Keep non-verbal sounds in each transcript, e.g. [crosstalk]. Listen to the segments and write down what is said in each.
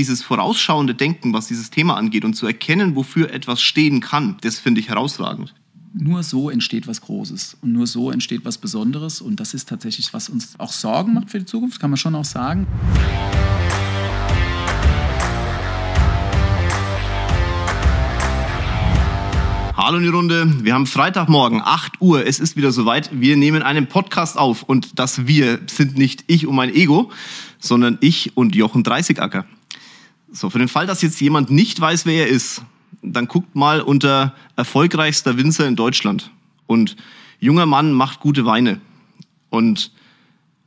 dieses vorausschauende Denken, was dieses Thema angeht und zu erkennen, wofür etwas stehen kann, das finde ich herausragend. Nur so entsteht was Großes und nur so entsteht was Besonderes und das ist tatsächlich, was uns auch Sorgen macht für die Zukunft, kann man schon auch sagen. Hallo in die Runde. Wir haben Freitagmorgen, 8 Uhr. Es ist wieder soweit. Wir nehmen einen Podcast auf. Und das Wir sind nicht ich und mein Ego, sondern ich und Jochen Dreißigacker. So, für den Fall, dass jetzt jemand nicht weiß, wer er ist, dann guckt mal unter erfolgreichster Winzer in Deutschland. Und junger Mann macht gute Weine. Und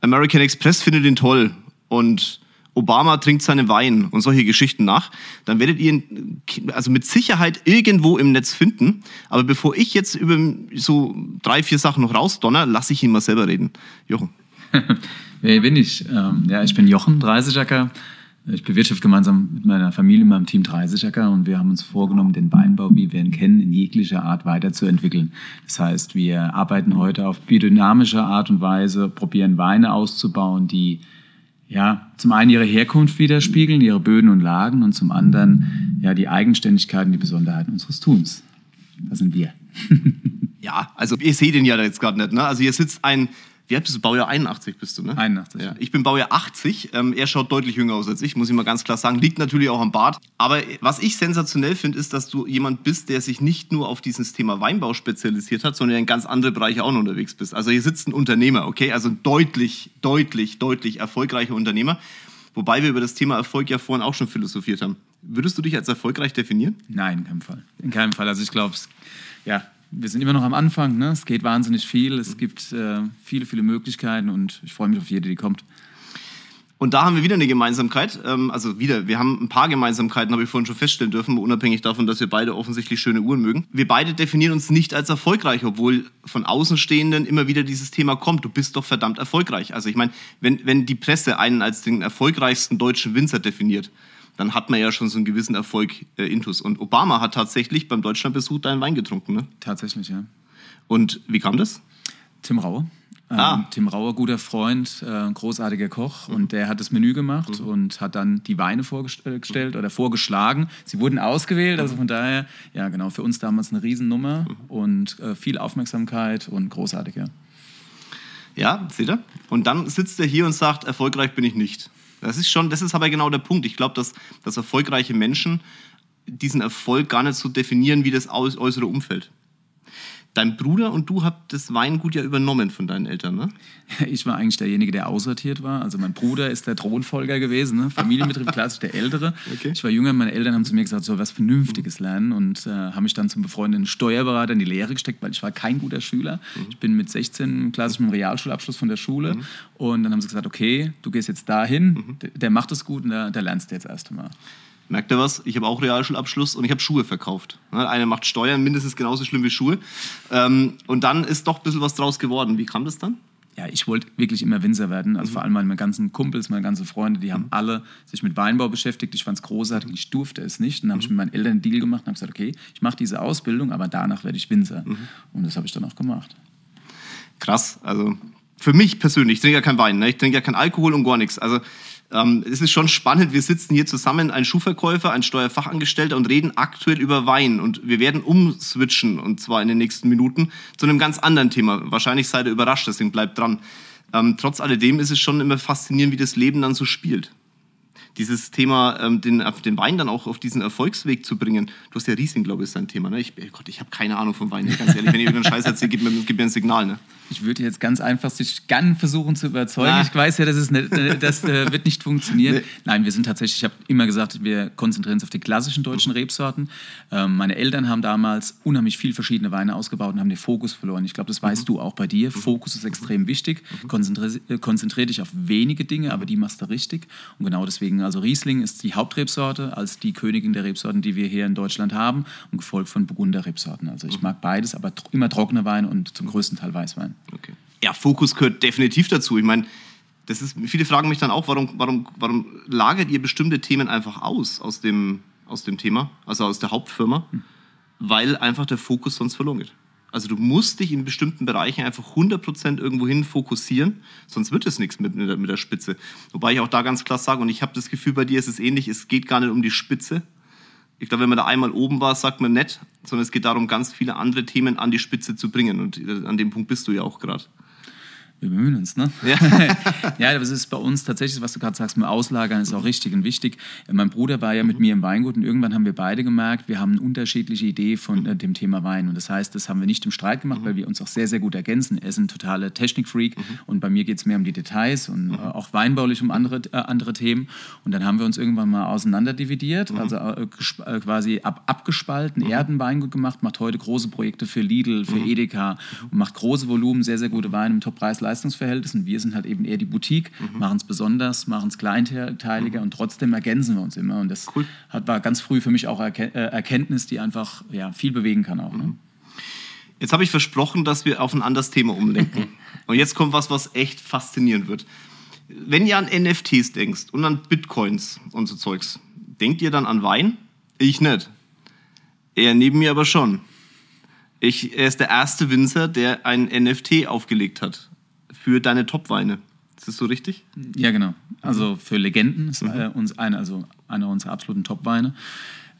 American Express findet ihn toll. Und Obama trinkt seinen Wein und solche Geschichten nach, dann werdet ihr ihn also mit Sicherheit irgendwo im Netz finden. Aber bevor ich jetzt über so drei, vier Sachen noch rausdonner, lasse ich ihn mal selber reden. Jochen. [laughs] Wer bin ich? Ähm, ja, ich bin Jochen Dreißigacker. Ich bewirtschafte gemeinsam mit meiner Familie, in meinem Team 30 Acker und wir haben uns vorgenommen, den Weinbau, wie wir ihn kennen, in jeglicher Art weiterzuentwickeln. Das heißt, wir arbeiten heute auf biodynamische Art und Weise, probieren Weine auszubauen, die ja, zum einen ihre Herkunft widerspiegeln, ihre Böden und Lagen und zum anderen ja die Eigenständigkeiten, die Besonderheiten unseres Tuns. Das sind wir. [laughs] ja, also ihr seht ihn ja jetzt gerade nicht. Ne? Also hier sitzt ein wie alt bist du? Baujahr 81 bist du, ne? 81. Ja. Ich bin Baujahr 80. Ähm, er schaut deutlich jünger aus als ich, muss ich mal ganz klar sagen. Liegt natürlich auch am Bart. Aber was ich sensationell finde, ist, dass du jemand bist, der sich nicht nur auf dieses Thema Weinbau spezialisiert hat, sondern in ganz andere Bereiche auch noch unterwegs bist. Also hier sitzt ein Unternehmer, okay? Also deutlich, deutlich, deutlich erfolgreicher Unternehmer. Wobei wir über das Thema Erfolg ja vorhin auch schon philosophiert haben. Würdest du dich als erfolgreich definieren? Nein, in keinem Fall. In keinem Fall. Also ich glaube, ja, wir sind immer noch am Anfang. Ne? Es geht wahnsinnig viel. Es gibt äh, viele, viele Möglichkeiten und ich freue mich auf jede, die kommt. Und da haben wir wieder eine Gemeinsamkeit. Ähm, also wieder, wir haben ein paar Gemeinsamkeiten, habe ich vorhin schon feststellen dürfen, unabhängig davon, dass wir beide offensichtlich schöne Uhren mögen. Wir beide definieren uns nicht als erfolgreich, obwohl von Außenstehenden immer wieder dieses Thema kommt. Du bist doch verdammt erfolgreich. Also ich meine, wenn, wenn die Presse einen als den erfolgreichsten deutschen Winzer definiert, dann hat man ja schon so einen gewissen Erfolg äh, intus. Und Obama hat tatsächlich beim Deutschlandbesuch deinen Wein getrunken, ne? Tatsächlich, ja. Und wie kam das? Tim Rauer. Ähm, ah. Tim Rauer, guter Freund, äh, großartiger Koch mhm. und der hat das Menü gemacht mhm. und hat dann die Weine vorgestellt mhm. oder vorgeschlagen. Sie wurden ausgewählt, also von daher, ja genau, für uns damals eine Riesennummer mhm. und äh, viel Aufmerksamkeit und großartig, ja. Ja, seht ihr? Und dann sitzt er hier und sagt, erfolgreich bin ich nicht. Das ist schon, das ist aber genau der Punkt. Ich glaube, dass, dass erfolgreiche Menschen diesen Erfolg gar nicht so definieren wie das äußere Umfeld. Dein Bruder und du habt das Weingut ja übernommen von deinen Eltern, ne? Ich war eigentlich derjenige, der aussortiert war. Also mein Bruder ist der Thronfolger gewesen, ne? Familienbetrieb, [laughs] klassisch der Ältere. Okay. Ich war jünger, meine Eltern haben zu mir gesagt, so was Vernünftiges lernen und äh, haben mich dann zum befreundeten Steuerberater in die Lehre gesteckt, weil ich war kein guter Schüler. Mhm. Ich bin mit 16 klassisch mit dem Realschulabschluss von der Schule mhm. und dann haben sie gesagt, okay, du gehst jetzt dahin, mhm. der, der, macht es gut und der, der lernst du jetzt erst einmal. Merkt ihr was? Ich habe auch Realschulabschluss und ich habe Schuhe verkauft. Einer macht Steuern, mindestens genauso schlimm wie Schuhe. Ähm, und dann ist doch ein bisschen was draus geworden. Wie kam das dann? Ja, ich wollte wirklich immer Winzer werden. Also mhm. vor allem meine ganzen Kumpels, meine ganzen Freunde, die haben mhm. alle sich mit Weinbau beschäftigt. Ich fand es großartig, ich durfte es nicht. Und dann habe ich mhm. mit meinen Eltern einen Deal gemacht und habe gesagt, okay, ich mache diese Ausbildung, aber danach werde ich Winzer. Mhm. Und das habe ich dann auch gemacht. Krass, also für mich persönlich, ich trinke ja kein Wein, ne? ich trinke ja kein Alkohol und gar nichts. Also ähm, es ist schon spannend, wir sitzen hier zusammen, ein Schuhverkäufer, ein Steuerfachangestellter und reden aktuell über Wein. Und wir werden umswitchen, und zwar in den nächsten Minuten, zu einem ganz anderen Thema. Wahrscheinlich seid ihr überrascht, deswegen bleibt dran. Ähm, trotz alledem ist es schon immer faszinierend, wie das Leben dann so spielt dieses Thema, ähm, den, den Wein dann auch auf diesen Erfolgsweg zu bringen. Du hast ja Riesling, glaube ich, ist dein Thema. Ne? Ich, oh Gott, ich habe keine Ahnung vom Wein, ganz ehrlich. Wenn ihr irgendeinen Scheiß erzählt, gib mir, gib mir ein Signal. Ne? Ich würde jetzt ganz einfach sich gern versuchen zu überzeugen. Ah. Ich weiß ja, das, ist nicht, äh, das äh, wird nicht funktionieren. Nee. Nein, wir sind tatsächlich, ich habe immer gesagt, wir konzentrieren uns auf die klassischen deutschen mhm. Rebsorten. Ähm, meine Eltern haben damals unheimlich viel verschiedene Weine ausgebaut und haben den Fokus verloren. Ich glaube, das weißt mhm. du auch bei dir. Mhm. Fokus ist extrem wichtig. Mhm. Konzentriere äh, konzentrier dich auf wenige Dinge, aber die machst du richtig. Und genau deswegen, also Riesling ist die Hauptrebsorte als die Königin der Rebsorten, die wir hier in Deutschland haben und gefolgt von Burgunder-Rebsorten. Also ich mhm. mag beides, aber immer trockener Wein und zum größten Teil Weißwein. Okay. Ja, Fokus gehört definitiv dazu. Ich meine, das ist, viele fragen mich dann auch, warum, warum, warum lagert ihr bestimmte Themen einfach aus, aus dem, aus dem Thema, also aus der Hauptfirma, hm. weil einfach der Fokus sonst verloren geht. Also du musst dich in bestimmten Bereichen einfach 100% irgendwo hin fokussieren, sonst wird es nichts mit, mit der Spitze. Wobei ich auch da ganz klar sage, und ich habe das Gefühl, bei dir ist es ähnlich, es geht gar nicht um die Spitze. Ich glaube, wenn man da einmal oben war, sagt man nett, sondern es geht darum, ganz viele andere Themen an die Spitze zu bringen. Und äh, an dem Punkt bist du ja auch gerade. Wir bemühen uns, ne? Ja. [laughs] ja, das ist bei uns tatsächlich, was du gerade sagst, mit Auslagern ist auch richtig und wichtig. Mein Bruder war ja mit mir im Weingut und irgendwann haben wir beide gemerkt, wir haben eine unterschiedliche Idee von äh, dem Thema Wein. Und das heißt, das haben wir nicht im Streit gemacht, mhm. weil wir uns auch sehr, sehr gut ergänzen. Er ist ein totaler Technikfreak mhm. und bei mir geht es mehr um die Details und mhm. äh, auch weinbaulich um andere, äh, andere Themen. Und dann haben wir uns irgendwann mal auseinanderdividiert, mhm. also äh, äh, quasi ab, abgespalten. Mhm. Er hat ein Weingut gemacht, macht heute große Projekte für Lidl, für mhm. Edeka und macht große Volumen, sehr, sehr gute Weine im Top-Preis Preis-Leistungs-Verhältnis wir sind halt eben eher die Boutique, mhm. machen es besonders, machen es kleinteiliger mhm. und trotzdem ergänzen wir uns immer. Und das cool. hat, war ganz früh für mich auch Erken äh, Erkenntnis, die einfach ja, viel bewegen kann auch. Ne? Jetzt habe ich versprochen, dass wir auf ein anderes Thema umlenken. [laughs] und jetzt kommt was, was echt faszinierend wird. Wenn ihr an NFTs denkst und an Bitcoins und so Zeugs, denkt ihr dann an Wein? Ich nicht. Er neben mir aber schon. Ich, er ist der erste Winzer, der ein NFT aufgelegt hat für deine Top-Weine. Ist das so richtig? Ja, genau. Also für Legenden ist mhm. äh, uns eine, also einer unserer absoluten Top-Weine.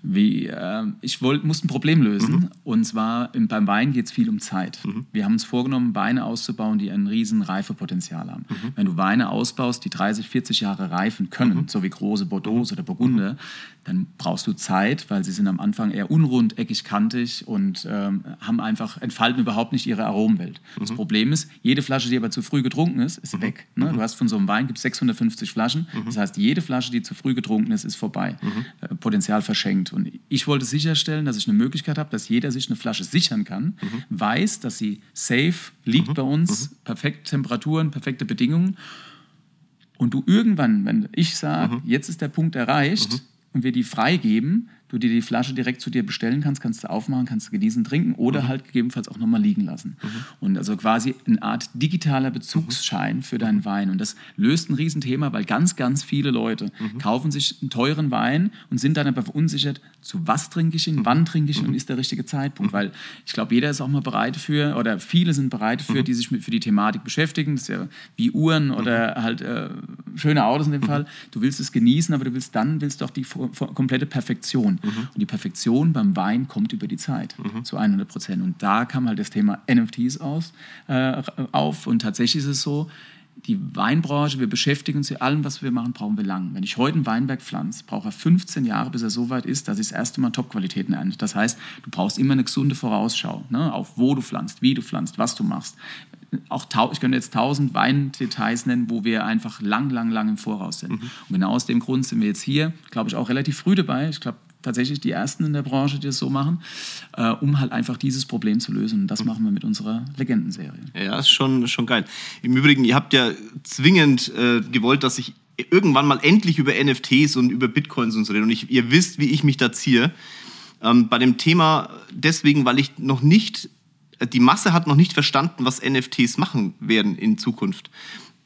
Wie, äh, ich wollt, musste ein Problem lösen. Mhm. Und zwar im, beim Wein geht es viel um Zeit. Mhm. Wir haben uns vorgenommen, Weine auszubauen, die ein riesen Reifepotenzial haben. Mhm. Wenn du Weine ausbaust, die 30, 40 Jahre reifen können, mhm. so wie große Bordeaux oder Burgunder, mhm. dann brauchst du Zeit, weil sie sind am Anfang eher unrund, eckig, kantig und ähm, haben einfach, entfalten überhaupt nicht ihre Aromenwelt. Das mhm. Problem ist, jede Flasche, die aber zu früh getrunken ist, ist weg. Ne? Du hast von so einem Wein gibt 650 Flaschen. Das heißt, jede Flasche, die zu früh getrunken ist, ist vorbei. Äh, Potenzial verschenkt. Und ich wollte sicherstellen, dass ich eine Möglichkeit habe, dass jeder sich eine Flasche sichern kann, mhm. weiß, dass sie safe liegt mhm. bei uns, mhm. perfekte Temperaturen, perfekte Bedingungen. Und du irgendwann, wenn ich sage, mhm. jetzt ist der Punkt erreicht mhm. und wir die freigeben, du dir die Flasche direkt zu dir bestellen kannst, kannst du aufmachen, kannst du genießen, trinken oder mhm. halt gegebenenfalls auch nochmal liegen lassen. Mhm. Und also quasi eine Art digitaler Bezugsschein mhm. für deinen Wein. Und das löst ein Riesenthema, weil ganz, ganz viele Leute mhm. kaufen sich einen teuren Wein und sind dann aber verunsichert, zu was trinke ich ihn, mhm. wann trinke ich ihn und ist der richtige Zeitpunkt. Weil ich glaube, jeder ist auch mal bereit für, oder viele sind bereit für, die sich mit, für die Thematik beschäftigen. Das ist ja wie Uhren oder halt äh, schöne Autos in dem Fall. Du willst es genießen, aber du willst dann willst du auch die komplette Perfektion. Mhm. Und die Perfektion beim Wein kommt über die Zeit mhm. zu 100 Prozent. Und da kam halt das Thema NFTs aus, äh, auf. Und tatsächlich ist es so, die Weinbranche, wir beschäftigen uns mit allem, was wir machen, brauchen wir lang. Wenn ich heute einen Weinberg pflanze, brauche er 15 Jahre, bis er so weit ist, dass ich das erste Mal Top-Qualitäten ernte. Das heißt, du brauchst immer eine gesunde Vorausschau, ne? auf wo du pflanzt, wie du pflanzt, was du machst. Auch ich könnte jetzt tausend Weindetails nennen, wo wir einfach lang, lang, lang im Voraus sind. Mhm. Und genau aus dem Grund sind wir jetzt hier, glaube ich, auch relativ früh dabei. Ich glaube, tatsächlich die ersten in der Branche, die das so machen, äh, um halt einfach dieses Problem zu lösen. Und das mhm. machen wir mit unserer Legendenserie. Ja, ist schon, schon geil. Im Übrigen, ihr habt ja zwingend äh, gewollt, dass ich irgendwann mal endlich über NFTs und über Bitcoins und so rede. Und ich, ihr wisst, wie ich mich da ziehe. Ähm, bei dem Thema deswegen, weil ich noch nicht, die Masse hat noch nicht verstanden, was NFTs machen werden in Zukunft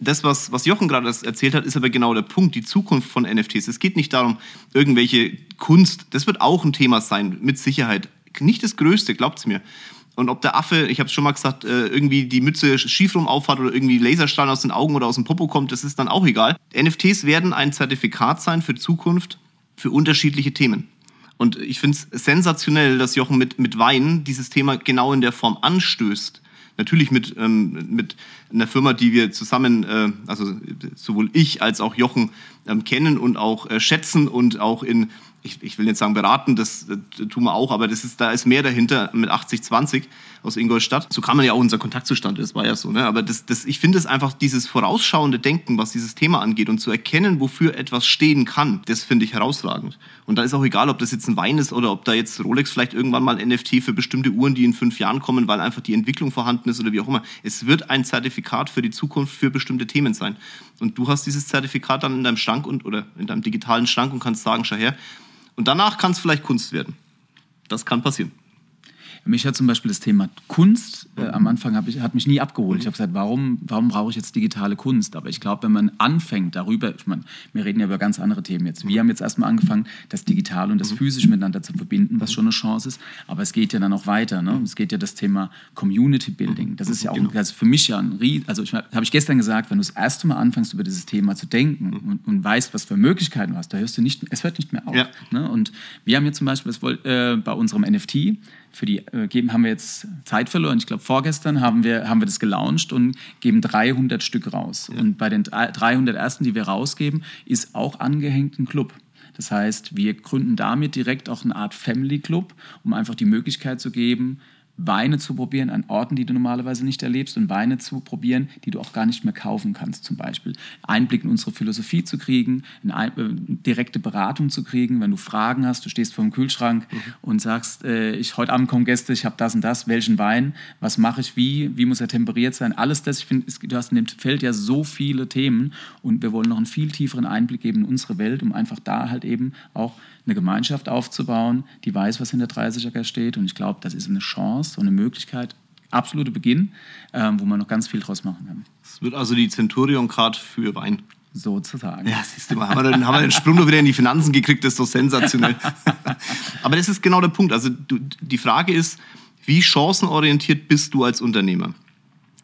das, was, was Jochen gerade erzählt hat, ist aber genau der Punkt, die Zukunft von NFTs. Es geht nicht darum, irgendwelche Kunst, das wird auch ein Thema sein, mit Sicherheit. Nicht das Größte, glaubt's mir. Und ob der Affe, ich habe es schon mal gesagt, äh, irgendwie die Mütze schief rum aufhat oder irgendwie Laserstrahlen aus den Augen oder aus dem Popo kommt, das ist dann auch egal. NFTs werden ein Zertifikat sein für Zukunft, für unterschiedliche Themen. Und ich finde es sensationell, dass Jochen mit, mit Wein dieses Thema genau in der Form anstößt natürlich mit, ähm, mit einer Firma, die wir zusammen, äh, also sowohl ich als auch Jochen ähm, kennen und auch äh, schätzen und auch in, ich, ich will nicht sagen beraten, das, das tun wir auch, aber das ist, da ist mehr dahinter mit 80-20 aus Ingolstadt. So kann man ja auch unser Kontaktzustand, das war ja so. Ne? Aber das, das, ich finde es einfach dieses vorausschauende Denken, was dieses Thema angeht und zu erkennen, wofür etwas stehen kann, das finde ich herausragend. Und da ist auch egal, ob das jetzt ein Wein ist oder ob da jetzt Rolex vielleicht irgendwann mal NFT für bestimmte Uhren, die in fünf Jahren kommen, weil einfach die Entwicklung vorhanden ist oder wie auch immer. Es wird ein Zertifikat für die Zukunft für bestimmte Themen sein. Und du hast dieses Zertifikat dann in deinem Schrank und, oder in deinem digitalen Schrank und kannst sagen, schau her. Und danach kann es vielleicht Kunst werden. Das kann passieren. Mich hat zum Beispiel das Thema Kunst äh, am Anfang ich, hat mich nie abgeholt. Ich habe gesagt, warum, warum brauche ich jetzt digitale Kunst? Aber ich glaube, wenn man anfängt darüber, ich meine, wir reden ja über ganz andere Themen jetzt. Wir haben jetzt erstmal angefangen, das Digitale und das Physische miteinander zu verbinden, was schon eine Chance ist. Aber es geht ja dann auch weiter. Ne? Es geht ja das Thema Community Building. Das ist ja auch genau. ist für mich ja ein Ries also ich habe ich gestern gesagt, wenn du das erste Mal anfängst, über dieses Thema zu denken und, und weißt, was für Möglichkeiten du hast, da hörst du nicht, es hört nicht mehr auf. Ja. Ne? Und wir haben jetzt zum Beispiel das, äh, bei unserem NFT, für die äh, geben, haben wir jetzt Zeit verloren. Ich glaube, vorgestern haben wir, haben wir das gelauncht und geben 300 Stück raus. Ja. Und bei den 300 ersten, die wir rausgeben, ist auch angehängt ein Club. Das heißt, wir gründen damit direkt auch eine Art Family Club, um einfach die Möglichkeit zu geben, Weine zu probieren an Orten, die du normalerweise nicht erlebst und Weine zu probieren, die du auch gar nicht mehr kaufen kannst zum Beispiel. Einblick in unsere Philosophie zu kriegen, eine äh, direkte Beratung zu kriegen, wenn du Fragen hast, du stehst vor dem Kühlschrank mhm. und sagst, äh, ich heute Abend kommen Gäste, ich habe das und das, welchen Wein, was mache ich wie, wie muss er temperiert sein, alles das, ich finde, du hast in dem Feld ja so viele Themen und wir wollen noch einen viel tieferen Einblick geben in unsere Welt, um einfach da halt eben auch eine Gemeinschaft aufzubauen, die weiß, was hinter 30er steht. Und ich glaube, das ist eine Chance und eine Möglichkeit, absolute Beginn, ähm, wo man noch ganz viel draus machen kann. Es wird also die Centurion gerade für Wein. Sozusagen. Ja, siehst du mal, haben wir, den, haben wir den Sprung noch wieder in die Finanzen gekriegt, das ist so sensationell. [laughs] Aber das ist genau der Punkt. Also du, die Frage ist, wie chancenorientiert bist du als Unternehmer?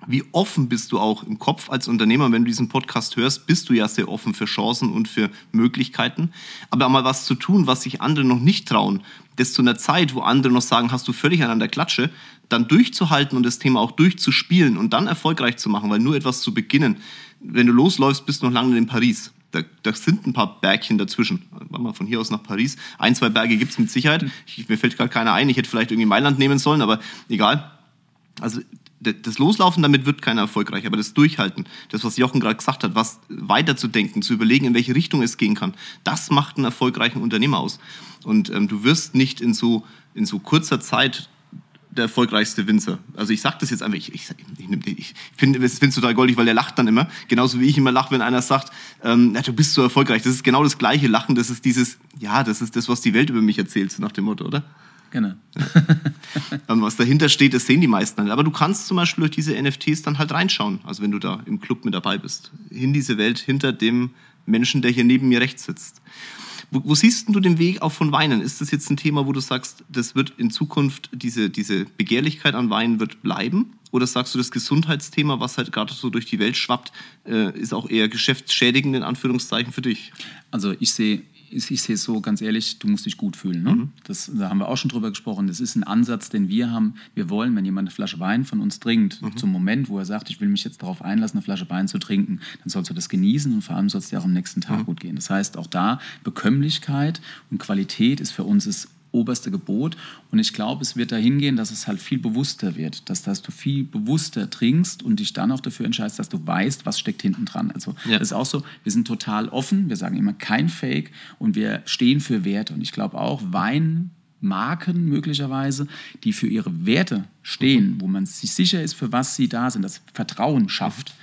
Wie offen bist du auch im Kopf als Unternehmer? Wenn du diesen Podcast hörst, bist du ja sehr offen für Chancen und für Möglichkeiten. Aber mal was zu tun, was sich andere noch nicht trauen, das zu einer Zeit, wo andere noch sagen, hast du völlig an der Klatsche, dann durchzuhalten und das Thema auch durchzuspielen und dann erfolgreich zu machen, weil nur etwas zu beginnen. Wenn du losläufst, bist du noch lange in Paris. Da, da, sind ein paar Bergchen dazwischen. Warte mal, von hier aus nach Paris. Ein, zwei Berge gibt es mit Sicherheit. Ich, mir fällt gerade keiner ein. Ich hätte vielleicht irgendwie Mailand nehmen sollen, aber egal. Also das Loslaufen damit wird keiner erfolgreich, aber das Durchhalten, das, was Jochen gerade gesagt hat, was weiterzudenken, zu überlegen, in welche Richtung es gehen kann, das macht einen erfolgreichen Unternehmer aus. Und ähm, du wirst nicht in so, in so kurzer Zeit der erfolgreichste Winzer. Also ich sage das jetzt einfach, ich, ich, ich, ich finde es total goldig, weil der lacht dann immer, genauso wie ich immer lache, wenn einer sagt, ähm, na, du bist so erfolgreich. Das ist genau das gleiche Lachen, das ist dieses, ja, das ist das, was die Welt über mich erzählt, nach dem Motto, oder? Genau. [laughs] was dahinter steht, das sehen die meisten dann. Aber du kannst zum Beispiel durch diese NFTs dann halt reinschauen, also wenn du da im Club mit dabei bist, in diese Welt hinter dem Menschen, der hier neben mir rechts sitzt. Wo, wo siehst du den Weg auch von Weinen? Ist das jetzt ein Thema, wo du sagst, das wird in Zukunft, diese, diese Begehrlichkeit an Weinen wird bleiben? Oder sagst du, das Gesundheitsthema, was halt gerade so durch die Welt schwappt, äh, ist auch eher geschäftsschädigend in Anführungszeichen für dich? Also ich sehe ich, ich sehe es so ganz ehrlich, du musst dich gut fühlen. Ne? Mhm. Das, da haben wir auch schon drüber gesprochen. Das ist ein Ansatz, den wir haben. Wir wollen, wenn jemand eine Flasche Wein von uns trinkt, mhm. zum Moment, wo er sagt, ich will mich jetzt darauf einlassen, eine Flasche Wein zu trinken, dann sollst du das genießen und vor allem soll es dir auch am nächsten Tag mhm. gut gehen. Das heißt, auch da Bekömmlichkeit und Qualität ist für uns ist oberste Gebot. Und ich glaube, es wird dahin gehen, dass es halt viel bewusster wird, dass, dass du viel bewusster trinkst und dich dann auch dafür entscheidest, dass du weißt, was steckt hinten dran. Also ja. das ist auch so, wir sind total offen, wir sagen immer kein Fake und wir stehen für Werte. Und ich glaube auch, Wein Marken möglicherweise, die für ihre Werte stehen, wo man sich sicher ist, für was sie da sind, das Vertrauen schafft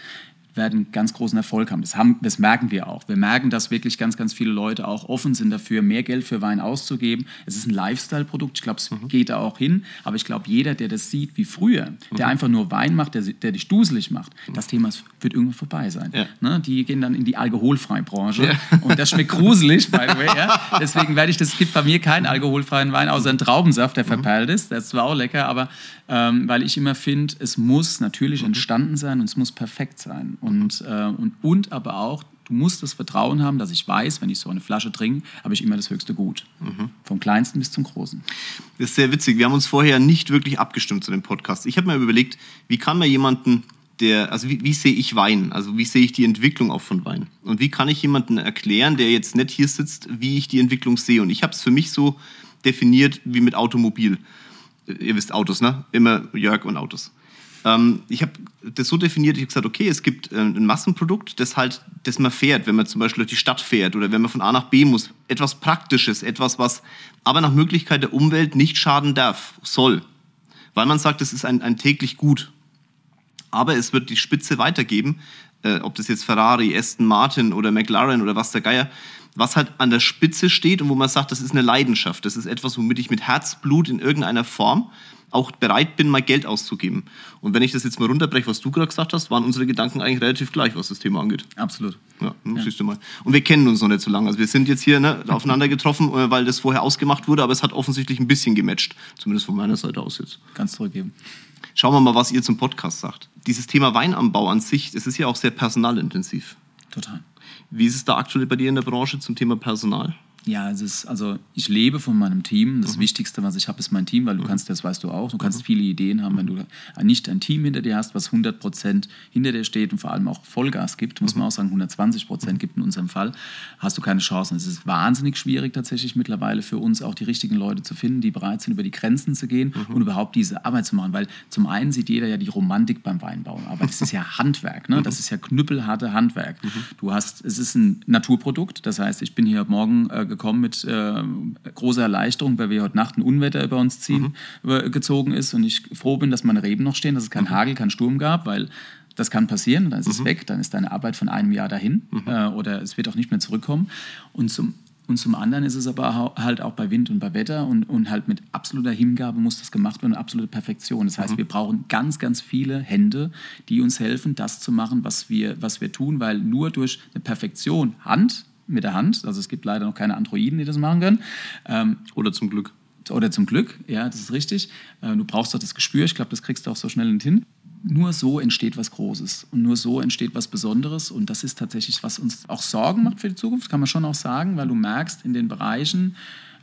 werden ganz großen Erfolg haben. Das, haben. das merken wir auch. Wir merken, dass wirklich ganz, ganz viele Leute auch offen sind dafür, mehr Geld für Wein auszugeben. Es ist ein Lifestyle-Produkt. Ich glaube, es mhm. geht da auch hin. Aber ich glaube, jeder, der das sieht wie früher, mhm. der einfach nur Wein macht, der, der dich duselig macht, mhm. das Thema wird irgendwann vorbei sein. Ja. Ne? Die gehen dann in die alkoholfreie Branche. Ja. Und das schmeckt gruselig, by the way. Ja? Deswegen werde ich, das gibt bei mir keinen alkoholfreien Wein, außer einen Traubensaft, der mhm. verperlt ist. Das ist zwar auch lecker, aber ähm, weil ich immer finde, es muss natürlich mhm. entstanden sein und es muss perfekt sein. Und, äh, und, und aber auch, du musst das Vertrauen haben, dass ich weiß, wenn ich so eine Flasche trinke, habe ich immer das höchste Gut. Mhm. Vom kleinsten bis zum großen. Das ist sehr witzig. Wir haben uns vorher nicht wirklich abgestimmt zu dem Podcast. Ich habe mir überlegt, wie kann man jemanden der, also wie, wie, sehe ich Wein? Also wie sehe ich die Entwicklung auch von Wein? Und wie kann ich jemanden erklären, der jetzt nicht hier sitzt, wie ich die Entwicklung sehe? Und ich habe es für mich so definiert wie mit Automobil ihr wisst Autos, ne? Immer Jörg und Autos. Ähm, ich habe das so definiert, ich habe gesagt, okay, es gibt äh, ein Massenprodukt, das halt, das man fährt, wenn man zum Beispiel durch die Stadt fährt oder wenn man von A nach B muss. Etwas Praktisches, etwas, was aber nach Möglichkeit der Umwelt nicht schaden darf, soll. Weil man sagt, es ist ein, ein täglich Gut. Aber es wird die Spitze weitergeben äh, ob das jetzt Ferrari, Aston Martin oder McLaren oder was der Geier, was halt an der Spitze steht und wo man sagt, das ist eine Leidenschaft, das ist etwas, womit ich mit Herzblut in irgendeiner Form auch bereit bin, mal Geld auszugeben. Und wenn ich das jetzt mal runterbreche, was du gerade gesagt hast, waren unsere Gedanken eigentlich relativ gleich, was das Thema angeht. Absolut. Ja, ja. siehst du mal. Und wir kennen uns noch nicht so lange. Also wir sind jetzt hier ne, aufeinander getroffen, äh, weil das vorher ausgemacht wurde, aber es hat offensichtlich ein bisschen gematcht. Zumindest von meiner Seite aus jetzt. Ganz zurückgeben. Schauen wir mal, was ihr zum Podcast sagt. Dieses Thema Weinanbau an sich, das ist ja auch sehr personalintensiv. Total. Wie ist es da aktuell bei dir in der Branche zum Thema Personal? Ja, es ist, also ich lebe von meinem Team. Das mhm. Wichtigste, was ich habe, ist mein Team, weil du mhm. kannst, das weißt du auch, du kannst mhm. viele Ideen haben, wenn du nicht ein Team hinter dir hast, was 100 Prozent hinter dir steht und vor allem auch Vollgas gibt, muss man mhm. auch sagen, 120 Prozent gibt in unserem Fall, hast du keine Chancen. Es ist wahnsinnig schwierig tatsächlich mittlerweile für uns auch die richtigen Leute zu finden, die bereit sind, über die Grenzen zu gehen mhm. und überhaupt diese Arbeit zu machen, weil zum einen sieht jeder ja die Romantik beim Weinbau, aber das ist ja [laughs] Handwerk, ne? das ist ja knüppelharte Handwerk. Du hast, es ist ein Naturprodukt, das heißt, ich bin hier morgen äh, gekommen mit äh, äh, große Erleichterung, weil wir heute Nacht ein Unwetter über uns ziehen, mhm. gezogen ist und ich froh bin, dass meine Reben noch stehen, dass es keinen mhm. Hagel, keinen Sturm gab, weil das kann passieren, dann ist mhm. es weg, dann ist deine Arbeit von einem Jahr dahin mhm. äh, oder es wird auch nicht mehr zurückkommen. Und zum, und zum anderen ist es aber halt auch bei Wind und bei Wetter und, und halt mit absoluter Hingabe muss das gemacht werden, absolute Perfektion. Das heißt, mhm. wir brauchen ganz, ganz viele Hände, die uns helfen, das zu machen, was wir, was wir tun, weil nur durch eine Perfektion, Hand, mit der Hand. Also es gibt leider noch keine Androiden, die das machen können. Ähm, oder zum Glück. Oder zum Glück, ja, das ist richtig. Äh, du brauchst doch das Gespür. Ich glaube, das kriegst du auch so schnell nicht hin. Nur so entsteht was Großes und nur so entsteht was Besonderes. Und das ist tatsächlich, was uns auch Sorgen macht für die Zukunft, kann man schon auch sagen, weil du merkst, in den Bereichen,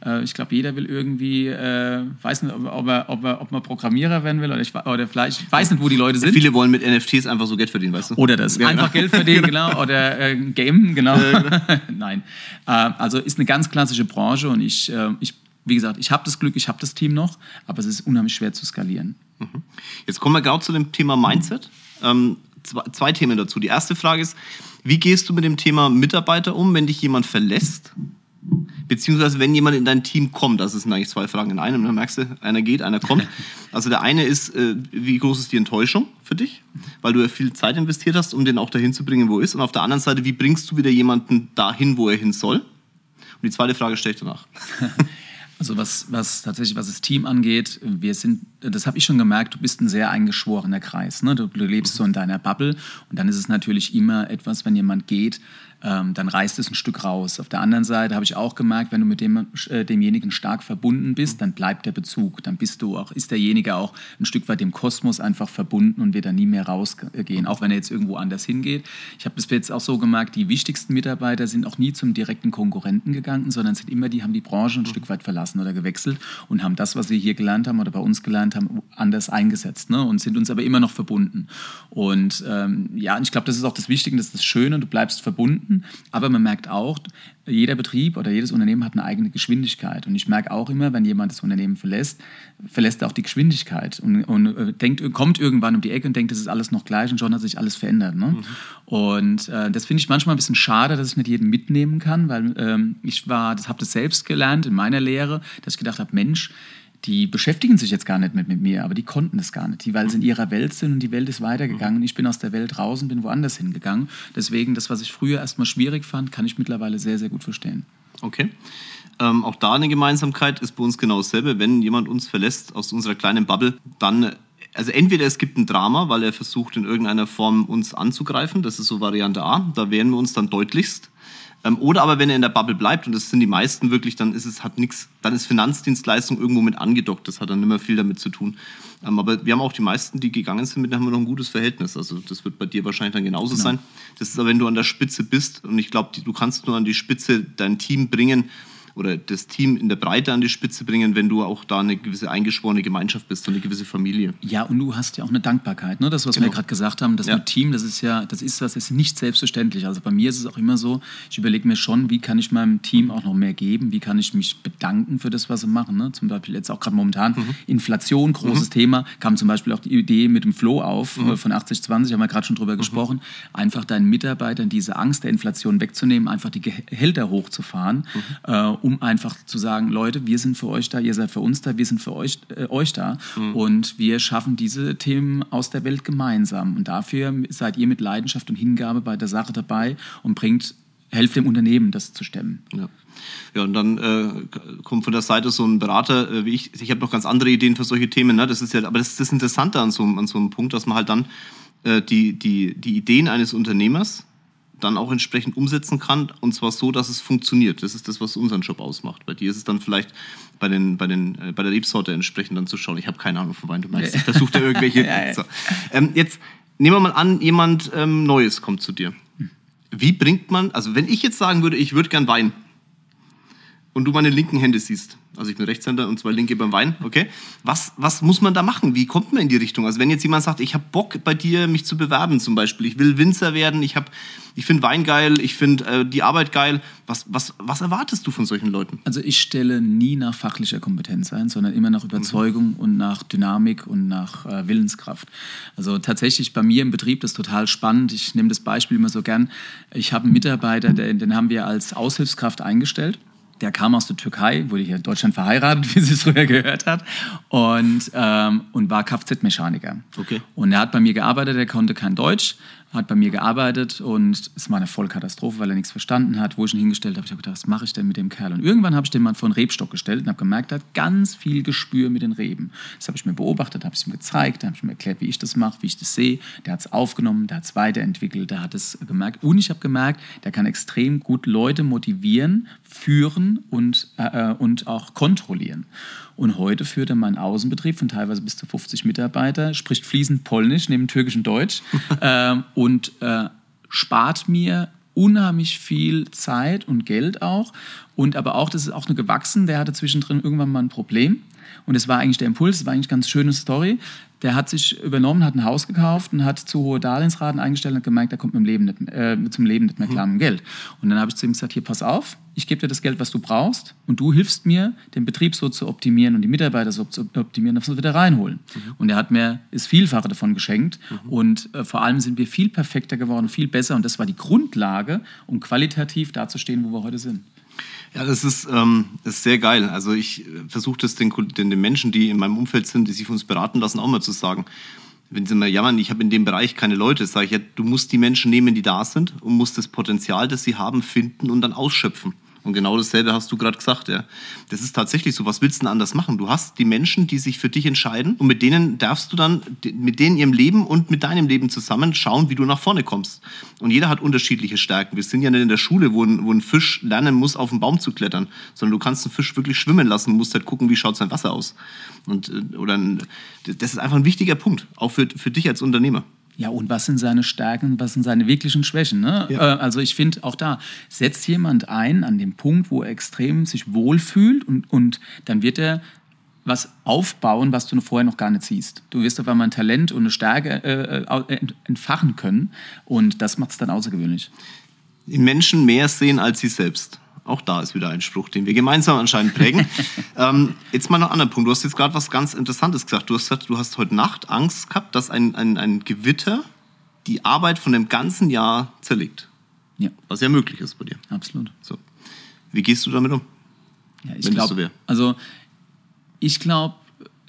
äh, ich glaube, jeder will irgendwie, äh, weiß nicht, ob, er, ob, er, ob man Programmierer werden will oder, ich, oder vielleicht, ich weiß nicht, wo die Leute sind. Viele wollen mit NFTs einfach so Geld verdienen, weißt du? Oder das, ja, einfach genau. Geld verdienen, [laughs] genau, oder äh, Game, genau. Genau. [laughs] Nein, äh, also ist eine ganz klassische Branche und ich, äh, ich wie gesagt, ich habe das Glück, ich habe das Team noch, aber es ist unheimlich schwer zu skalieren. Mhm. Jetzt kommen wir genau zu dem Thema Mindset. Ähm, zwei, zwei Themen dazu. Die erste Frage ist, wie gehst du mit dem Thema Mitarbeiter um, wenn dich jemand verlässt? Beziehungsweise, wenn jemand in dein Team kommt, das sind eigentlich zwei Fragen in einem, dann merkst du, einer geht, einer kommt. [laughs] Also der eine ist, äh, wie groß ist die Enttäuschung für dich? Weil du ja viel Zeit investiert hast, um den auch dahin zu bringen, wo er ist. Und auf der anderen Seite, wie bringst du wieder jemanden dahin, wo er hin soll? Und die zweite Frage stelle ich danach. [laughs] Also was, was tatsächlich, was das Team angeht, wir sind, das habe ich schon gemerkt, du bist ein sehr eingeschworener Kreis. Ne? Du, du lebst so in deiner Bubble und dann ist es natürlich immer etwas, wenn jemand geht, ähm, dann reißt es ein Stück raus. Auf der anderen Seite habe ich auch gemerkt, wenn du mit dem, äh, demjenigen stark verbunden bist, dann bleibt der Bezug. Dann bist du auch, ist derjenige auch ein Stück weit dem Kosmos einfach verbunden und wird dann nie mehr rausgehen, auch wenn er jetzt irgendwo anders hingeht. Ich habe das jetzt auch so gemerkt, die wichtigsten Mitarbeiter sind auch nie zum direkten Konkurrenten gegangen, sondern sind immer, die haben die Branche ein Stück weit verlassen oder gewechselt und haben das, was sie hier gelernt haben oder bei uns gelernt haben, anders eingesetzt ne? und sind uns aber immer noch verbunden. Und ähm, ja, ich glaube, das ist auch das Wichtige, das ist das Schöne, du bleibst verbunden Kunden. Aber man merkt auch, jeder Betrieb oder jedes Unternehmen hat eine eigene Geschwindigkeit. Und ich merke auch immer, wenn jemand das Unternehmen verlässt, verlässt er auch die Geschwindigkeit und, und äh, denkt, kommt irgendwann um die Ecke und denkt, das ist alles noch gleich und schon hat sich alles verändert. Ne? Mhm. Und äh, das finde ich manchmal ein bisschen schade, dass ich nicht jeden mitnehmen kann, weil ähm, ich war, das habe das selbst gelernt in meiner Lehre, dass ich gedacht habe, Mensch, die beschäftigen sich jetzt gar nicht mit, mit mir, aber die konnten es gar nicht, die, weil sie in ihrer Welt sind und die Welt ist weitergegangen. Ich bin aus der Welt raus und bin woanders hingegangen. Deswegen, das, was ich früher erstmal schwierig fand, kann ich mittlerweile sehr, sehr gut verstehen. Okay. Ähm, auch da eine Gemeinsamkeit ist bei uns genau dasselbe. Wenn jemand uns verlässt aus unserer kleinen Bubble, dann also entweder es gibt ein Drama, weil er versucht in irgendeiner Form uns anzugreifen, das ist so Variante A, da wehren wir uns dann deutlichst. Ähm, oder aber wenn er in der Bubble bleibt, und das sind die meisten wirklich, dann ist es hat nichts, dann ist Finanzdienstleistung irgendwo mit angedockt. Das hat dann immer viel damit zu tun. Ähm, aber wir haben auch die meisten, die gegangen sind, mit denen haben wir noch ein gutes Verhältnis. Also das wird bei dir wahrscheinlich dann genauso genau. sein. Das ist aber, wenn du an der Spitze bist, und ich glaube, du kannst nur an die Spitze dein Team bringen, oder das Team in der Breite an die Spitze bringen, wenn du auch da eine gewisse eingeschworene Gemeinschaft bist, so eine gewisse Familie. Ja, und du hast ja auch eine Dankbarkeit. Ne? Das, was genau. wir gerade gesagt haben, das ja. Team, das ist ja, das ist was, das ist nicht selbstverständlich. Also bei mir ist es auch immer so, ich überlege mir schon, wie kann ich meinem Team auch noch mehr geben, wie kann ich mich bedanken für das, was sie machen. Ne? Zum Beispiel jetzt auch gerade momentan mhm. Inflation, großes mhm. Thema, kam zum Beispiel auch die Idee mit dem Flow auf mhm. von 80-20, haben wir gerade schon drüber mhm. gesprochen, einfach deinen Mitarbeitern diese Angst der Inflation wegzunehmen, einfach die Gehälter hochzufahren, mhm. äh, um einfach zu sagen, Leute, wir sind für euch da, ihr seid für uns da, wir sind für euch, äh, euch da mhm. und wir schaffen diese Themen aus der Welt gemeinsam. Und dafür seid ihr mit Leidenschaft und Hingabe bei der Sache dabei und bringt, helft dem Unternehmen, das zu stemmen. Ja. Ja, und dann äh, kommt von der Seite so ein Berater äh, wie ich. Ich habe noch ganz andere Ideen für solche Themen. Ne? Das ist ja, aber das ist das Interessante an so, an so einem Punkt, dass man halt dann äh, die, die, die Ideen eines Unternehmers dann auch entsprechend umsetzen kann und zwar so, dass es funktioniert. Das ist das, was unseren Job ausmacht. Bei dir ist es dann vielleicht bei, den, bei, den, äh, bei der Rebsorte entsprechend dann zu schauen. Ich habe keine Ahnung, von wann du meinst. Ich versuche da irgendwelche. [laughs] ja, ja. So. Ähm, jetzt nehmen wir mal an, jemand ähm, Neues kommt zu dir. Wie bringt man, also wenn ich jetzt sagen würde, ich würde gern Wein und du meine linken Hände siehst, also ich bin Rechtshänder und zwei Linke beim Wein, okay? Was, was muss man da machen? Wie kommt man in die Richtung? Also wenn jetzt jemand sagt, ich habe Bock bei dir, mich zu bewerben zum Beispiel, ich will Winzer werden, ich, ich finde Wein geil, ich finde äh, die Arbeit geil, was, was, was erwartest du von solchen Leuten? Also ich stelle nie nach fachlicher Kompetenz ein, sondern immer nach Überzeugung mhm. und nach Dynamik und nach äh, Willenskraft. Also tatsächlich bei mir im Betrieb, das ist total spannend, ich nehme das Beispiel immer so gern, ich habe einen Mitarbeiter, den, den haben wir als Aushilfskraft eingestellt der kam aus der Türkei, wurde hier in Deutschland verheiratet, [laughs] wie sie es früher gehört hat, und, ähm, und war Kfz-Mechaniker. Okay. Und er hat bei mir gearbeitet, er konnte kein Deutsch, hat bei mir gearbeitet und es war eine Vollkatastrophe, weil er nichts verstanden hat. Wo ich ihn hingestellt habe, ich habe gedacht, was mache ich denn mit dem Kerl? Und irgendwann habe ich den mal vor einen Rebstock gestellt und habe gemerkt, er hat ganz viel Gespür mit den Reben. Das habe ich mir beobachtet, habe es ihm gezeigt, habe ich ihm erklärt, wie ich das mache, wie ich das sehe. Der hat es aufgenommen, der hat es weiterentwickelt, der hat es gemerkt. Und ich habe gemerkt, der kann extrem gut Leute motivieren, führen und, äh, äh und auch kontrollieren. Und heute führt er meinen Außenbetrieb von teilweise bis zu 50 Mitarbeitern, spricht fließend Polnisch neben Türkisch und Deutsch [laughs] ähm, und äh, spart mir unheimlich viel Zeit und Geld auch. Und aber auch, das ist auch eine gewachsen, der hatte zwischendrin irgendwann mal ein Problem. Und es war eigentlich der Impuls, es war eigentlich eine ganz schöne Story der hat sich übernommen, hat ein Haus gekauft und hat zu hohe Darlehensraten eingestellt und gemerkt, er kommt mit dem Leben nicht, äh, zum Leben nicht mehr klar mit dem Geld. Und dann habe ich zu ihm gesagt, hier, pass auf, ich gebe dir das Geld, was du brauchst und du hilfst mir, den Betrieb so zu optimieren und die Mitarbeiter so zu optimieren, dass wir wieder reinholen. Mhm. Und er hat mir das Vielfache davon geschenkt mhm. und äh, vor allem sind wir viel perfekter geworden, viel besser und das war die Grundlage, um qualitativ dazustehen, wo wir heute sind. Ja, das ist, ähm, das ist sehr geil. Also ich äh, versuche das den, den, den Menschen, die in meinem Umfeld sind, die sich von uns beraten lassen, auch mal zu sagen. Wenn sie mal jammern, ich habe in dem Bereich keine Leute, sage ich ja, du musst die Menschen nehmen, die da sind und musst das Potenzial, das sie haben, finden und dann ausschöpfen. Und genau dasselbe hast du gerade gesagt, ja. Das ist tatsächlich so. Was willst du denn anders machen? Du hast die Menschen, die sich für dich entscheiden und mit denen darfst du dann, mit denen ihrem Leben und mit deinem Leben zusammen schauen, wie du nach vorne kommst. Und jeder hat unterschiedliche Stärken. Wir sind ja nicht in der Schule, wo ein, wo ein Fisch lernen muss, auf den Baum zu klettern, sondern du kannst einen Fisch wirklich schwimmen lassen, musst halt gucken, wie schaut sein Wasser aus. Und, äh, oder ein, das ist einfach ein wichtiger Punkt, auch für, für dich als Unternehmer. Ja, und was sind seine Stärken, was sind seine wirklichen Schwächen? Ne? Ja. Äh, also ich finde auch da, setzt jemand ein an dem Punkt, wo er extrem sich wohlfühlt und, und dann wird er was aufbauen, was du vorher noch gar nicht siehst. Du wirst auf einmal ein Talent und eine Stärke äh, äh entfachen können und das macht es dann außergewöhnlich. Die Menschen mehr sehen als sie selbst. Auch da ist wieder ein Spruch, den wir gemeinsam anscheinend prägen. [laughs] ähm, jetzt mal noch ein anderer Punkt. Du hast jetzt gerade was ganz Interessantes gesagt. Du hast du hast heute Nacht Angst gehabt, dass ein, ein, ein Gewitter die Arbeit von dem ganzen Jahr zerlegt. Ja. Was ja möglich ist bei dir. Absolut. So. Wie gehst du damit um? Ja, ich glaube, so also ich glaube,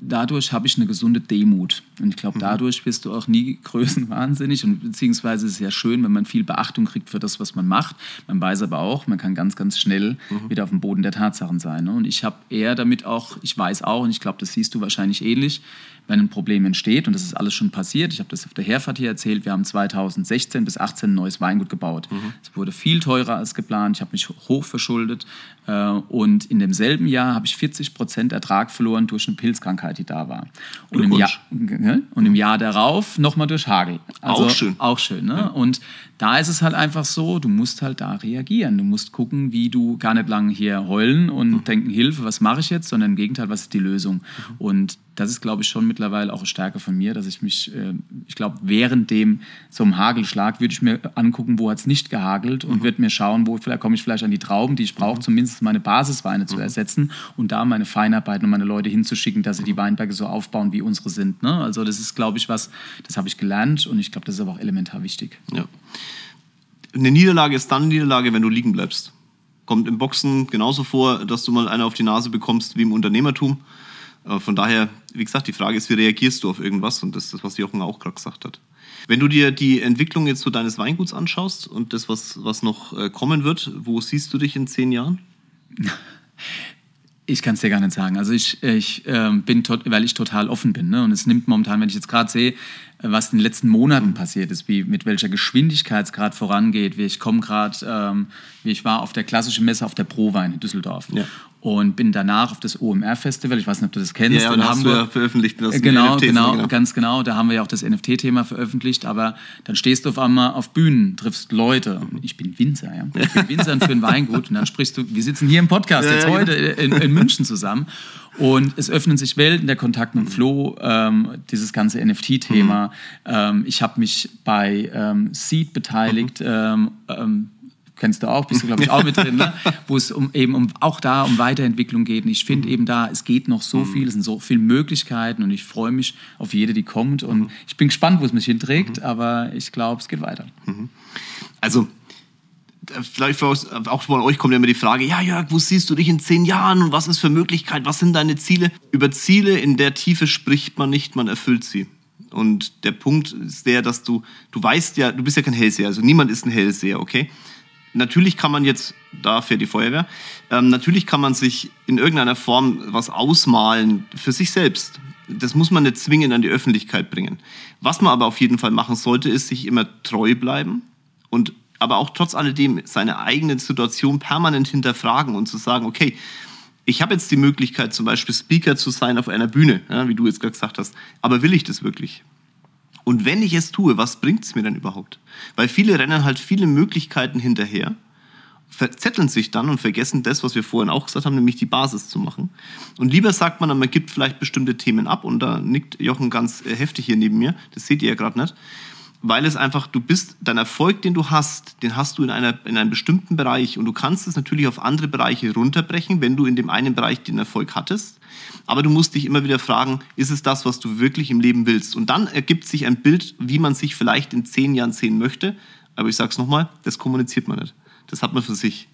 dadurch habe ich eine gesunde Demut. Und ich glaube, mhm. dadurch bist du auch nie [laughs] größenwahnsinnig. Und beziehungsweise ist es ja schön, wenn man viel Beachtung kriegt für das, was man macht. Man weiß aber auch, man kann ganz, ganz schnell mhm. wieder auf dem Boden der Tatsachen sein. Ne? Und ich habe eher damit auch, ich weiß auch, und ich glaube, das siehst du wahrscheinlich ähnlich, wenn ein Problem entsteht, und das ist alles schon passiert, ich habe das auf der Herfahrt hier erzählt, wir haben 2016 bis 2018 ein neues Weingut gebaut. Mhm. Es wurde viel teurer als geplant, ich habe mich hoch verschuldet äh, und in demselben Jahr habe ich 40 Prozent Ertrag verloren durch eine Pilzkrankheit, die da war. Und, im Jahr, und im Jahr darauf nochmal durch Hagel. Also, auch schön. Auch schön. Ne? Ja. Und da ist es halt einfach so, du musst halt da reagieren. Du musst gucken, wie du gar nicht lange hier heulen und mhm. denken, Hilfe, was mache ich jetzt, sondern im Gegenteil, was ist die Lösung? Mhm. Und das ist, glaube ich, schon mittlerweile auch eine Stärke von mir, dass ich mich, äh, ich glaube, während dem so einem Hagelschlag würde ich mir angucken, wo hat es nicht gehagelt und mhm. würde mir schauen, wo vielleicht komme ich vielleicht an die Trauben, die ich brauche, mhm. zumindest meine Basisweine zu mhm. ersetzen und da meine Feinarbeiten und meine Leute hinzuschicken, dass sie die mhm. Weinberge so aufbauen, wie unsere sind. Ne? Also das ist, glaube ich, was, das habe ich gelernt und ich glaube, das ist aber auch elementar wichtig. Ja. Eine Niederlage ist dann eine Niederlage, wenn du liegen bleibst. Kommt im Boxen genauso vor, dass du mal eine auf die Nase bekommst wie im Unternehmertum. Von daher, wie gesagt, die Frage ist, wie reagierst du auf irgendwas? Und das ist das, was Jochen auch gerade gesagt hat. Wenn du dir die Entwicklung jetzt so deines Weinguts anschaust und das, was, was noch äh, kommen wird, wo siehst du dich in zehn Jahren? [laughs] Ich kann es dir gar nicht sagen. Also ich, ich äh, bin, weil ich total offen bin. Ne? Und es nimmt momentan, wenn ich jetzt gerade sehe, was in den letzten Monaten passiert ist, wie mit welcher Geschwindigkeit es gerade vorangeht. Wie ich komme gerade, ähm, wie ich war auf der klassischen Messe auf der Prowein in Düsseldorf. Ja und bin danach auf das OMR-Festival, ich weiß nicht, ob du das kennst. Ja, ja und hast du ja veröffentlicht. Das genau, genau, genau, ganz genau. Da haben wir ja auch das NFT-Thema veröffentlicht, aber dann stehst du auf einmal auf Bühnen, triffst Leute. Ich bin Winzer, ja. Ich bin Winzer für ein Weingut und dann sprichst du, wir sitzen hier im Podcast jetzt ja, heute genau. in, in, München zusammen und es öffnen sich Welten, der Kontakt mit Flo, ähm, dieses ganze NFT-Thema. Mhm. Ähm, ich habe mich bei ähm, Seed beteiligt, mhm. ähm, ähm kennst du auch, bist du glaube ich auch mit drin, ne? [laughs] wo es um, eben um, auch da um Weiterentwicklung geht. Und ich finde eben da, es geht noch so mhm. viel, es sind so viele Möglichkeiten und ich freue mich auf jede, die kommt. Und mhm. ich bin gespannt, wo es mich hinträgt, mhm. aber ich glaube, es geht weiter. Also vielleicht auch von euch kommt ja immer die Frage, ja Jörg, wo siehst du dich in zehn Jahren und was ist für Möglichkeit, was sind deine Ziele? Über Ziele in der Tiefe spricht man nicht, man erfüllt sie. Und der Punkt ist der, dass du, du weißt ja, du bist ja kein Hellseher, also niemand ist ein Hellseher, okay? natürlich kann man jetzt, da fährt die Feuerwehr, ähm, natürlich kann man sich in irgendeiner Form was ausmalen für sich selbst. Das muss man nicht zwingend an die Öffentlichkeit bringen. Was man aber auf jeden Fall machen sollte, ist sich immer treu bleiben und aber auch trotz alledem seine eigene Situation permanent hinterfragen und zu sagen, okay, ich habe jetzt die Möglichkeit, zum Beispiel Speaker zu sein auf einer Bühne, ja, wie du jetzt gerade gesagt hast, aber will ich das wirklich? Und wenn ich es tue, was bringt es mir dann überhaupt? Weil viele rennen halt viele Möglichkeiten hinterher, verzetteln sich dann und vergessen das, was wir vorhin auch gesagt haben, nämlich die Basis zu machen. Und lieber sagt man dann, man gibt vielleicht bestimmte Themen ab und da nickt Jochen ganz äh, heftig hier neben mir, das seht ihr ja gerade nicht weil es einfach, du bist, dein Erfolg, den du hast, den hast du in, einer, in einem bestimmten Bereich und du kannst es natürlich auf andere Bereiche runterbrechen, wenn du in dem einen Bereich den Erfolg hattest. Aber du musst dich immer wieder fragen, ist es das, was du wirklich im Leben willst? Und dann ergibt sich ein Bild, wie man sich vielleicht in zehn Jahren sehen möchte. Aber ich sage es nochmal, das kommuniziert man nicht. Das hat man für sich.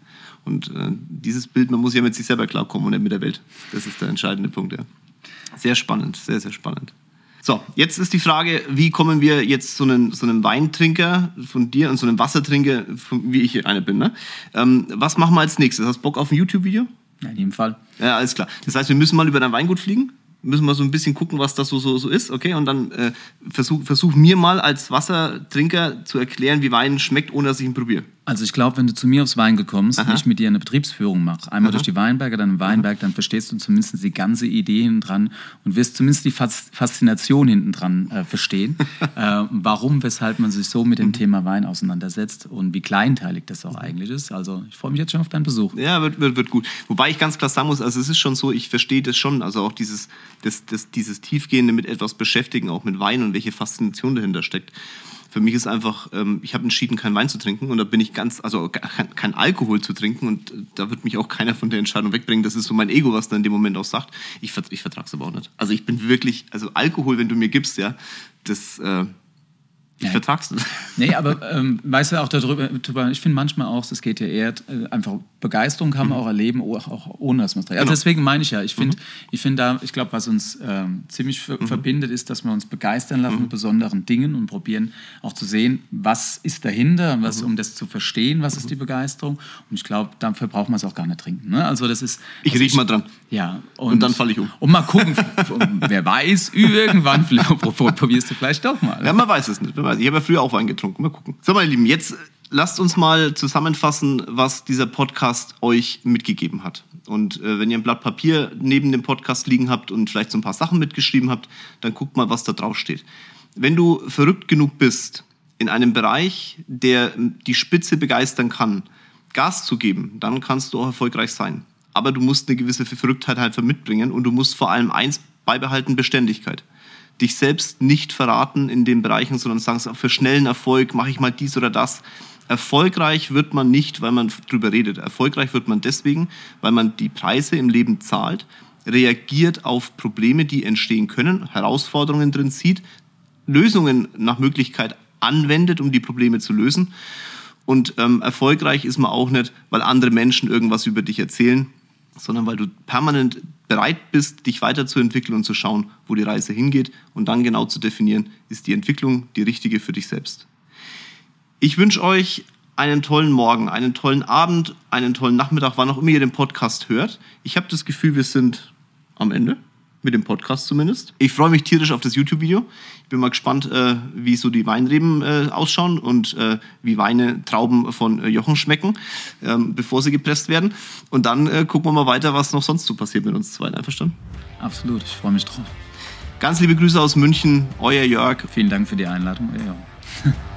Und äh, dieses Bild, man muss ja mit sich selber klarkommen und nicht mit der Welt. Das ist der entscheidende Punkt. Ja. Sehr spannend, sehr, sehr spannend. So, jetzt ist die Frage, wie kommen wir jetzt zu einem, so einem Weintrinker von dir und so einem Wassertrinker, von, wie ich einer bin, ne? Ähm, was machen wir als nächstes? Hast du Bock auf ein YouTube-Video? Ja, in jedem Fall. Ja, alles klar. Das heißt, wir müssen mal über dein Weingut fliegen? müssen wir so ein bisschen gucken, was das so, so, so ist, okay? Und dann äh, versuch, versuch mir mal als Wassertrinker zu erklären, wie Wein schmeckt, ohne dass ich ihn probiere. Also ich glaube, wenn du zu mir aufs Weingut kommst und ich mit dir eine Betriebsführung mache, einmal Aha. durch die Weinberge, dann im Weinberg, dann verstehst du zumindest die ganze Idee hinten dran und wirst zumindest die Faszination hinten dran äh, verstehen, [laughs] äh, warum, weshalb man sich so mit dem mhm. Thema Wein auseinandersetzt und wie kleinteilig das auch eigentlich ist. Also ich freue mich jetzt schon auf deinen Besuch. Ja, wird, wird, wird gut. Wobei ich ganz klar sagen muss, also es ist schon so, ich verstehe das schon, also auch dieses, das, das, dieses Tiefgehende mit etwas beschäftigen, auch mit Wein und welche Faszination dahinter steckt. Für mich ist einfach, ähm, ich habe entschieden, keinen Wein zu trinken und da bin ich ganz, also kein, kein, Alkohol zu trinken und äh, da wird mich auch keiner von der Entscheidung wegbringen. Das ist so mein Ego, was dann in dem Moment auch sagt. Ich, ich vertrage es aber auch nicht. Also ich bin wirklich, also Alkohol, wenn du mir gibst, ja, das, äh, ich vertrag's nicht. [laughs] Nee, aber ähm, weißt du auch darüber, ich finde manchmal auch, es geht ja eher äh, einfach Begeisterung kann man mhm. auch erleben, auch ohne dass man es trinkt. Also genau. deswegen meine ich ja, ich finde, mhm. ich finde da, ich glaube, was uns ähm, ziemlich mhm. verbindet, ist, dass wir uns begeistern lassen mhm. mit besonderen Dingen und probieren auch zu sehen, was ist dahinter, was, mhm. um das zu verstehen, was ist mhm. die Begeisterung. Und ich glaube, dafür braucht man es auch gar nicht trinken. Ne? Also das ist. Ich also rieche mal dran. Ja. Und, und dann falle ich um. Und mal gucken, [laughs] wer weiß, irgendwann [laughs] probierst du vielleicht doch mal. Ja, man weiß es nicht. Ich habe ja früher auch Wein getrunken. Mal gucken. So, meine Lieben, jetzt lasst uns mal zusammenfassen, was dieser Podcast euch mitgegeben hat. Und äh, wenn ihr ein Blatt Papier neben dem Podcast liegen habt und vielleicht so ein paar Sachen mitgeschrieben habt, dann guckt mal, was da drauf steht. Wenn du verrückt genug bist, in einem Bereich, der die Spitze begeistern kann, Gas zu geben, dann kannst du auch erfolgreich sein. Aber du musst eine gewisse Verrücktheit halt mitbringen und du musst vor allem eins beibehalten, Beständigkeit dich selbst nicht verraten in den Bereichen, sondern sagen, für schnellen Erfolg mache ich mal dies oder das. Erfolgreich wird man nicht, weil man drüber redet. Erfolgreich wird man deswegen, weil man die Preise im Leben zahlt, reagiert auf Probleme, die entstehen können, Herausforderungen drin sieht, Lösungen nach Möglichkeit anwendet, um die Probleme zu lösen Und ähm, erfolgreich ist man auch nicht, weil andere Menschen irgendwas über dich erzählen, sondern weil du permanent bereit bist, dich weiterzuentwickeln und zu schauen, wo die Reise hingeht und dann genau zu definieren, ist die Entwicklung die richtige für dich selbst. Ich wünsche euch einen tollen Morgen, einen tollen Abend, einen tollen Nachmittag, wann auch immer ihr den Podcast hört. Ich habe das Gefühl, wir sind am Ende mit dem Podcast zumindest. Ich freue mich tierisch auf das YouTube-Video. Ich bin mal gespannt, äh, wie so die Weinreben äh, ausschauen und äh, wie Weine, Trauben von äh, Jochen schmecken, ähm, bevor sie gepresst werden. Und dann äh, gucken wir mal weiter, was noch sonst so passiert mit uns zwei. Einverstanden? Absolut, ich freue mich drauf. Ganz liebe Grüße aus München, euer Jörg. Vielen Dank für die Einladung, euer Jörg. [laughs]